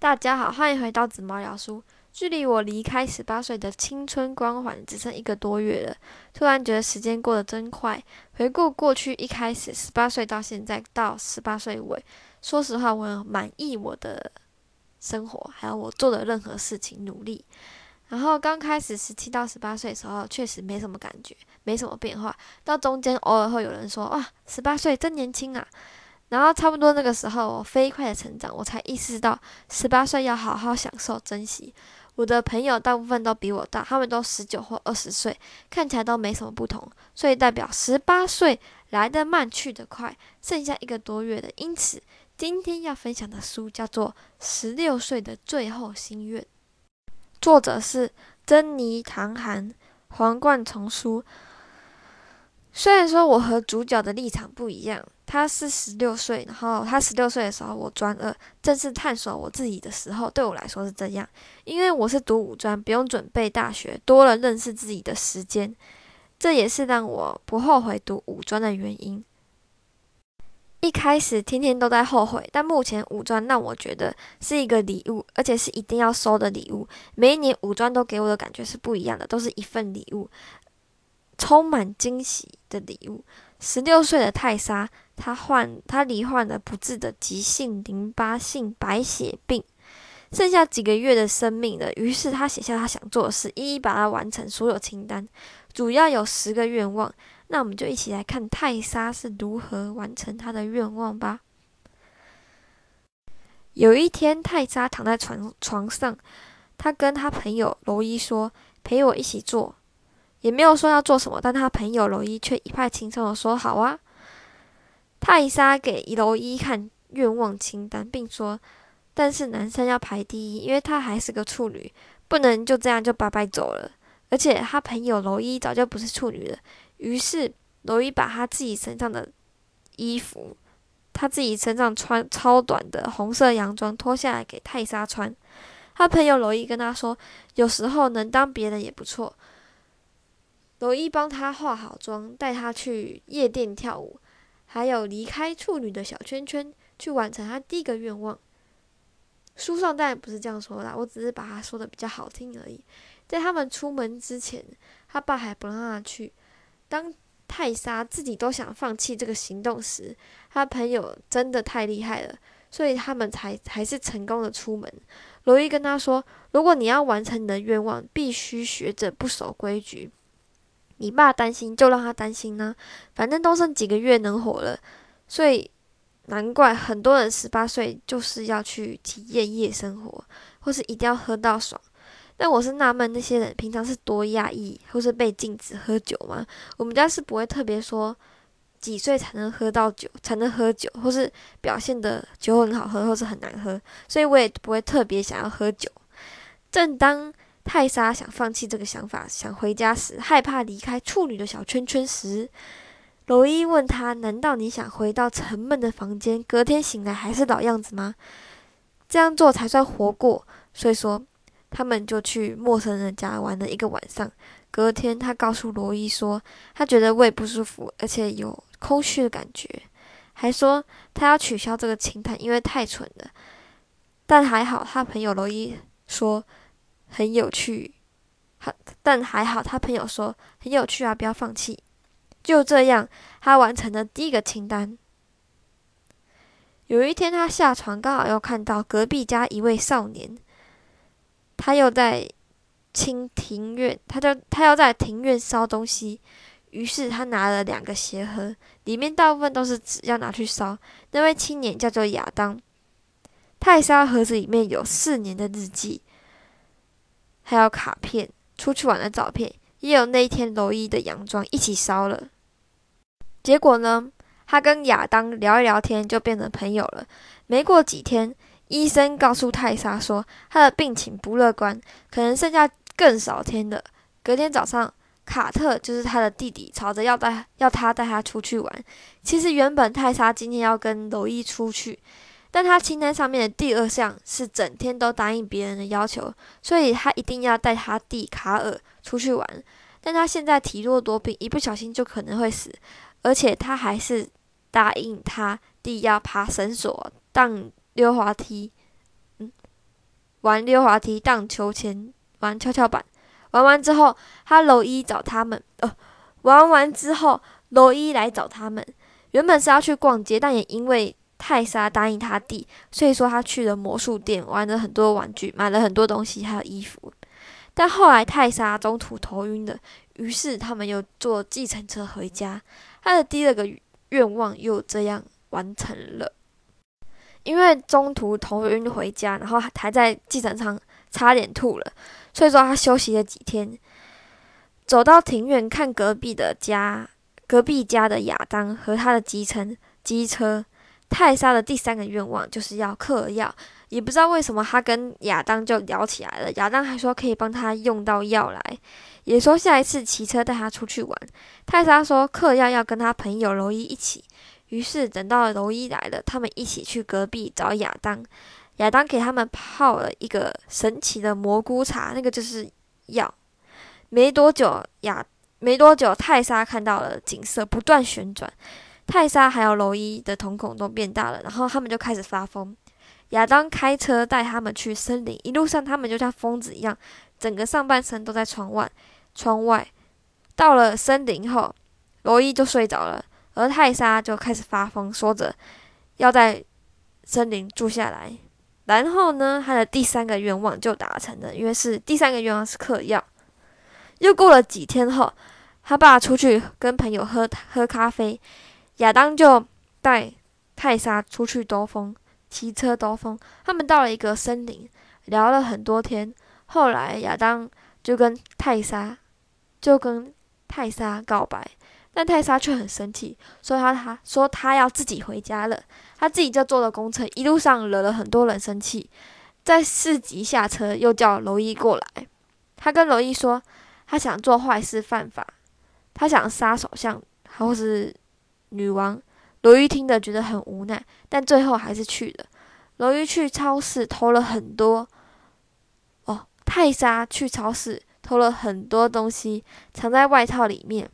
大家好，欢迎回到紫毛聊书。距离我离开十八岁的青春光环只剩一个多月了，突然觉得时间过得真快。回顾过去，一开始十八岁到现在到十八岁尾，说实话，我很满意我的生活，还有我做的任何事情，努力。然后刚开始十七到十八岁的时候，确实没什么感觉，没什么变化。到中间偶尔会有人说：“哇，十八岁真年轻啊！”然后差不多那个时候，我飞快的成长，我才意识到十八岁要好好享受、珍惜。我的朋友大部分都比我大，他们都十九或二十岁，看起来都没什么不同，所以代表十八岁来得慢去得快，剩下一个多月的。因此，今天要分享的书叫做《十六岁的最后心愿》，作者是珍妮·唐涵，皇冠丛书。虽然说我和主角的立场不一样。他是十六岁，然后他十六岁的时候，我专二，正是探索我自己的时候。对我来说是这样，因为我是读五专，不用准备大学，多了认识自己的时间。这也是让我不后悔读五专的原因。一开始天天都在后悔，但目前五专让我觉得是一个礼物，而且是一定要收的礼物。每一年五专都给我的感觉是不一样的，都是一份礼物，充满惊喜的礼物。十六岁的泰莎。他患他罹患了不治的急性淋巴性白血病，剩下几个月的生命了。于是他写下他想做的事，一一把它完成。所有清单主要有十个愿望，那我们就一起来看泰莎是如何完成他的愿望吧。有一天，泰莎躺在床床上，他跟他朋友罗伊说：“陪我一起做。”也没有说要做什么，但他朋友罗伊却一派轻松的说：“好啊。”泰莎给楼一看愿望清单，并说：“但是男生要排第一，因为他还是个处女，不能就这样就拜拜走了。而且他朋友楼一早就不是处女了。”于是楼一把他自己身上的衣服，他自己身上穿超短的红色洋装脱下来给泰莎穿。他朋友楼一跟他说：“有时候能当别人也不错。”楼一帮他化好妆，带他去夜店跳舞。还有离开处女的小圈圈，去完成他第一个愿望。书上当然不是这样说啦，我只是把他说的比较好听而已。在他们出门之前，他爸还不让他去。当泰莎自己都想放弃这个行动时，他朋友真的太厉害了，所以他们才还是成功的出门。罗伊跟他说：“如果你要完成你的愿望，必须学着不守规矩。”你爸担心，就让他担心呢。反正都剩几个月能活了，所以难怪很多人十八岁就是要去体验夜生活，或是一定要喝到爽。但我是纳闷，那些人平常是多压抑，或是被禁止喝酒吗？我们家是不会特别说几岁才能喝到酒，才能喝酒，或是表现的酒很好喝，或是很难喝，所以我也不会特别想要喝酒。正当泰莎想放弃这个想法，想回家时，害怕离开处女的小圈圈时，罗伊问他：“难道你想回到沉闷的房间，隔天醒来还是老样子吗？这样做才算活过。”所以说，他们就去陌生人家玩了一个晚上。隔天，他告诉罗伊说，他觉得胃不舒服，而且有空虚的感觉，还说他要取消这个清谈，因为太蠢了。但还好，他朋友罗伊说。很有趣，好，但还好，他朋友说很有趣啊，不要放弃。就这样，他完成了第一个清单。有一天，他下床，刚好又看到隔壁家一位少年，他又在清庭院，他就他要在庭院烧东西。于是他拿了两个鞋盒，里面大部分都是纸，要拿去烧。那位青年叫做亚当，泰莎盒子里面有四年的日记。还有卡片、出去玩的照片，也有那一天罗伊的洋装一起烧了。结果呢，他跟亚当聊一聊天，就变成朋友了。没过几天，医生告诉泰莎说，他的病情不乐观，可能剩下更少天的。隔天早上，卡特就是他的弟弟，吵着要带要他带他出去玩。其实原本泰莎今天要跟罗伊出去。但他清单上面的第二项是整天都答应别人的要求，所以他一定要带他弟卡尔出去玩。但他现在体弱多病，一不小心就可能会死，而且他还是答应他弟要爬绳索、荡溜滑梯，嗯，玩溜滑梯、荡秋千、玩跷跷板。玩完之后，他罗伊找他们。呃，玩完之后，罗伊来找他们。原本是要去逛街，但也因为泰莎答应他弟，所以说他去了魔术店，玩了很多玩具，买了很多东西，还有衣服。但后来泰莎中途头晕了，于是他们又坐计程车回家。他的第二个愿望又这样完成了。因为中途头晕回家，然后还在计程车差点吐了，所以说他休息了几天。走到庭院看隔壁的家，隔壁家的亚当和他的机车机车。泰莎的第三个愿望就是要嗑药，也不知道为什么他跟亚当就聊起来了。亚当还说可以帮他用到药来，也说下一次骑车带他出去玩。泰莎说嗑药要跟他朋友罗伊一起。于是等到罗伊来了，他们一起去隔壁找亚当。亚当给他们泡了一个神奇的蘑菇茶，那个就是药。没多久，亚没多久，泰莎看到了景色不断旋转。泰莎还有罗伊的瞳孔都变大了，然后他们就开始发疯。亚当开车带他们去森林，一路上他们就像疯子一样，整个上半身都在窗外。窗外到了森林后，罗伊就睡着了，而泰莎就开始发疯，说着要在森林住下来。然后呢，他的第三个愿望就达成了，因为是第三个愿望是嗑药。又过了几天后，他爸出去跟朋友喝喝咖啡。亚当就带泰莎出去兜风，骑车兜风。他们到了一个森林，聊了很多天。后来亚当就跟泰莎就跟泰莎告白，但泰莎却很生气，说他他说他要自己回家了。他自己就坐了公车，一路上惹了很多人生气。在市集下车，又叫罗伊过来。他跟罗伊说，他想做坏事犯法，他想杀首相，或是。女王罗伊听得觉得很无奈，但最后还是去了。罗伊去超市偷了很多，哦，泰莎去超市偷了很多东西，藏在外套里面。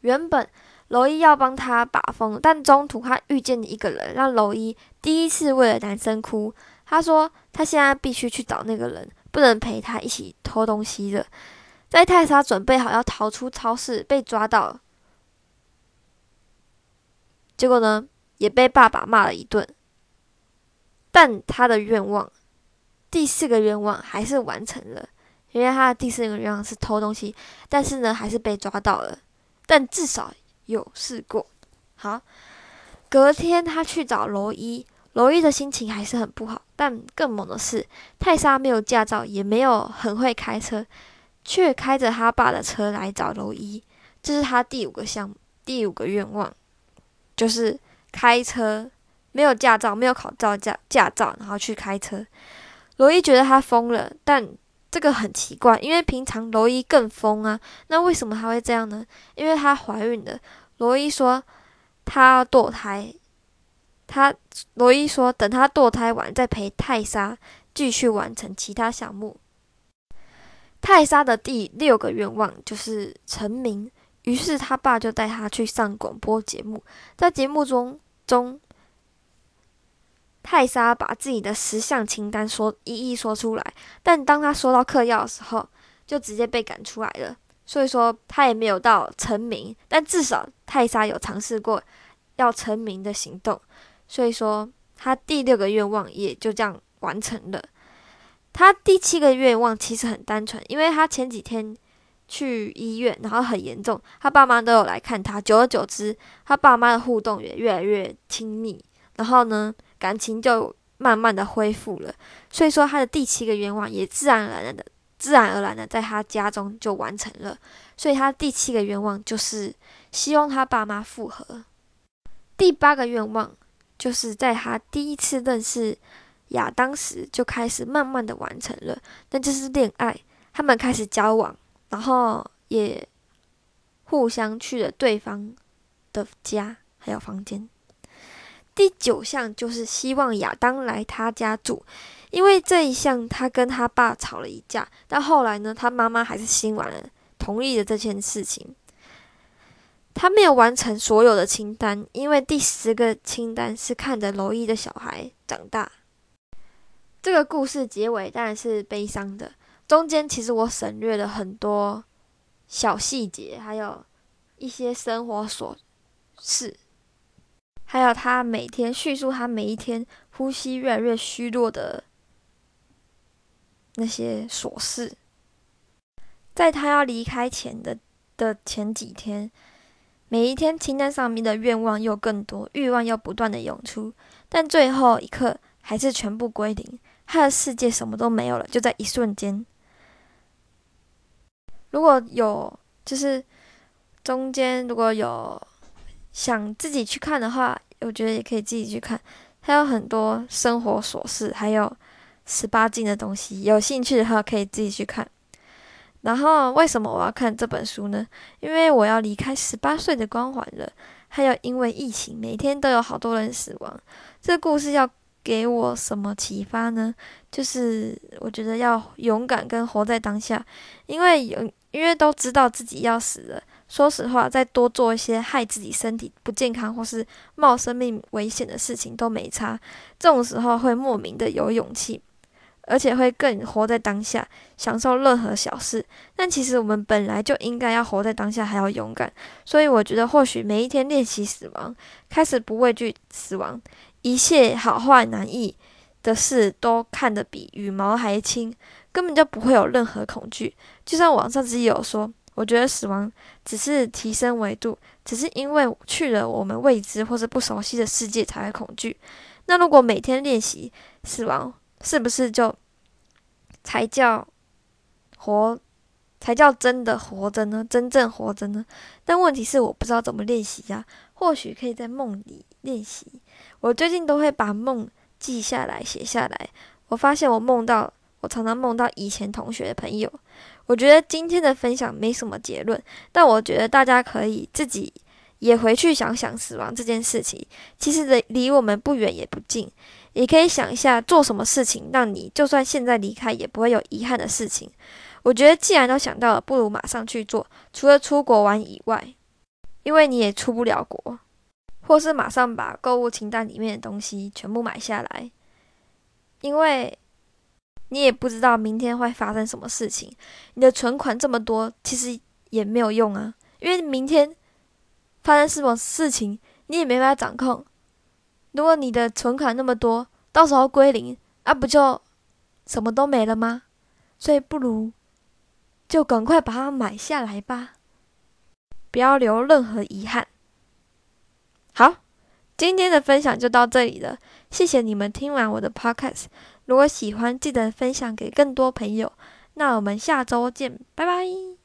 原本罗伊要帮他把风，但中途他遇见一个人，让罗伊第一次为了男生哭。他说他现在必须去找那个人，不能陪他一起偷东西了。在泰莎准备好要逃出超市，被抓到。结果呢，也被爸爸骂了一顿。但他的愿望，第四个愿望还是完成了，因为他的第四个愿望是偷东西，但是呢，还是被抓到了。但至少有试过。好，隔天他去找罗伊，罗伊的心情还是很不好。但更猛的是，泰莎没有驾照，也没有很会开车，却开着他爸的车来找罗伊。这是他第五个项目，第五个愿望。就是开车没有驾照，没有考照驾驾照，然后去开车。罗伊觉得他疯了，但这个很奇怪，因为平常罗伊更疯啊。那为什么他会这样呢？因为她怀孕了。罗伊说她堕胎，他罗伊说等她堕胎完再陪泰莎继续完成其他项目。泰莎的第六个愿望就是成名。于是他爸就带他去上广播节目，在节目中中，泰莎把自己的十项清单说一一说出来，但当他说到嗑药的时候，就直接被赶出来了。所以说他也没有到成名，但至少泰莎有尝试过要成名的行动。所以说他第六个愿望也就这样完成了。他第七个愿望其实很单纯，因为他前几天。去医院，然后很严重，他爸妈都有来看他。久而久之，他爸妈的互动也越来越亲密，然后呢，感情就慢慢的恢复了。所以说，他的第七个愿望也自然而然的、自然而然的在他家中就完成了。所以，他第七个愿望就是希望他爸妈复合。第八个愿望就是在他第一次认识亚当时就开始慢慢的完成了，那就是恋爱，他们开始交往。然后也互相去了对方的家，还有房间。第九项就是希望亚当来他家住，因为这一项他跟他爸吵了一架，但后来呢，他妈妈还是心软了，同意了这件事情。他没有完成所有的清单，因为第十个清单是看着罗伊的小孩长大。这个故事结尾当然是悲伤的，中间其实我省略了很多小细节，还有一些生活琐事，还有他每天叙述他每一天呼吸越来越虚弱的那些琐事。在他要离开前的的前几天，每一天清单上面的愿望又更多，欲望又不断的涌出，但最后一刻还是全部归零。他的世界什么都没有了，就在一瞬间。如果有，就是中间如果有想自己去看的话，我觉得也可以自己去看。它有很多生活琐事，还有十八禁的东西，有兴趣的话可以自己去看。然后，为什么我要看这本书呢？因为我要离开十八岁的光环了。还有，因为疫情，每天都有好多人死亡。这个故事要。给我什么启发呢？就是我觉得要勇敢跟活在当下，因为有因为都知道自己要死了。说实话，再多做一些害自己身体不健康或是冒生命危险的事情都没差。这种时候会莫名的有勇气，而且会更活在当下，享受任何小事。但其实我们本来就应该要活在当下，还要勇敢。所以我觉得，或许每一天练习死亡，开始不畏惧死亡。一切好坏难易的事都看得比羽毛还轻，根本就不会有任何恐惧。就像网上自己有说，我觉得死亡只是提升维度，只是因为去了我们未知或是不熟悉的世界才会恐惧。那如果每天练习死亡，是不是就才叫活，才叫真的活着呢？真正活着呢？但问题是，我不知道怎么练习呀。或许可以在梦里练习。我最近都会把梦记下来、写下来。我发现我梦到，我常常梦到以前同学的朋友。我觉得今天的分享没什么结论，但我觉得大家可以自己也回去想想死亡这件事情。其实离离我们不远也不近，也可以想一下做什么事情让你就算现在离开也不会有遗憾的事情。我觉得既然都想到了，不如马上去做。除了出国玩以外，因为你也出不了国。或是马上把购物清单里面的东西全部买下来，因为你也不知道明天会发生什么事情。你的存款这么多，其实也没有用啊，因为明天发生什么事情你也没办法掌控。如果你的存款那么多，到时候归零，啊，不就什么都没了吗？所以不如就赶快把它买下来吧，不要留任何遗憾。好，今天的分享就到这里了。谢谢你们听完我的 podcast。如果喜欢，记得分享给更多朋友。那我们下周见，拜拜。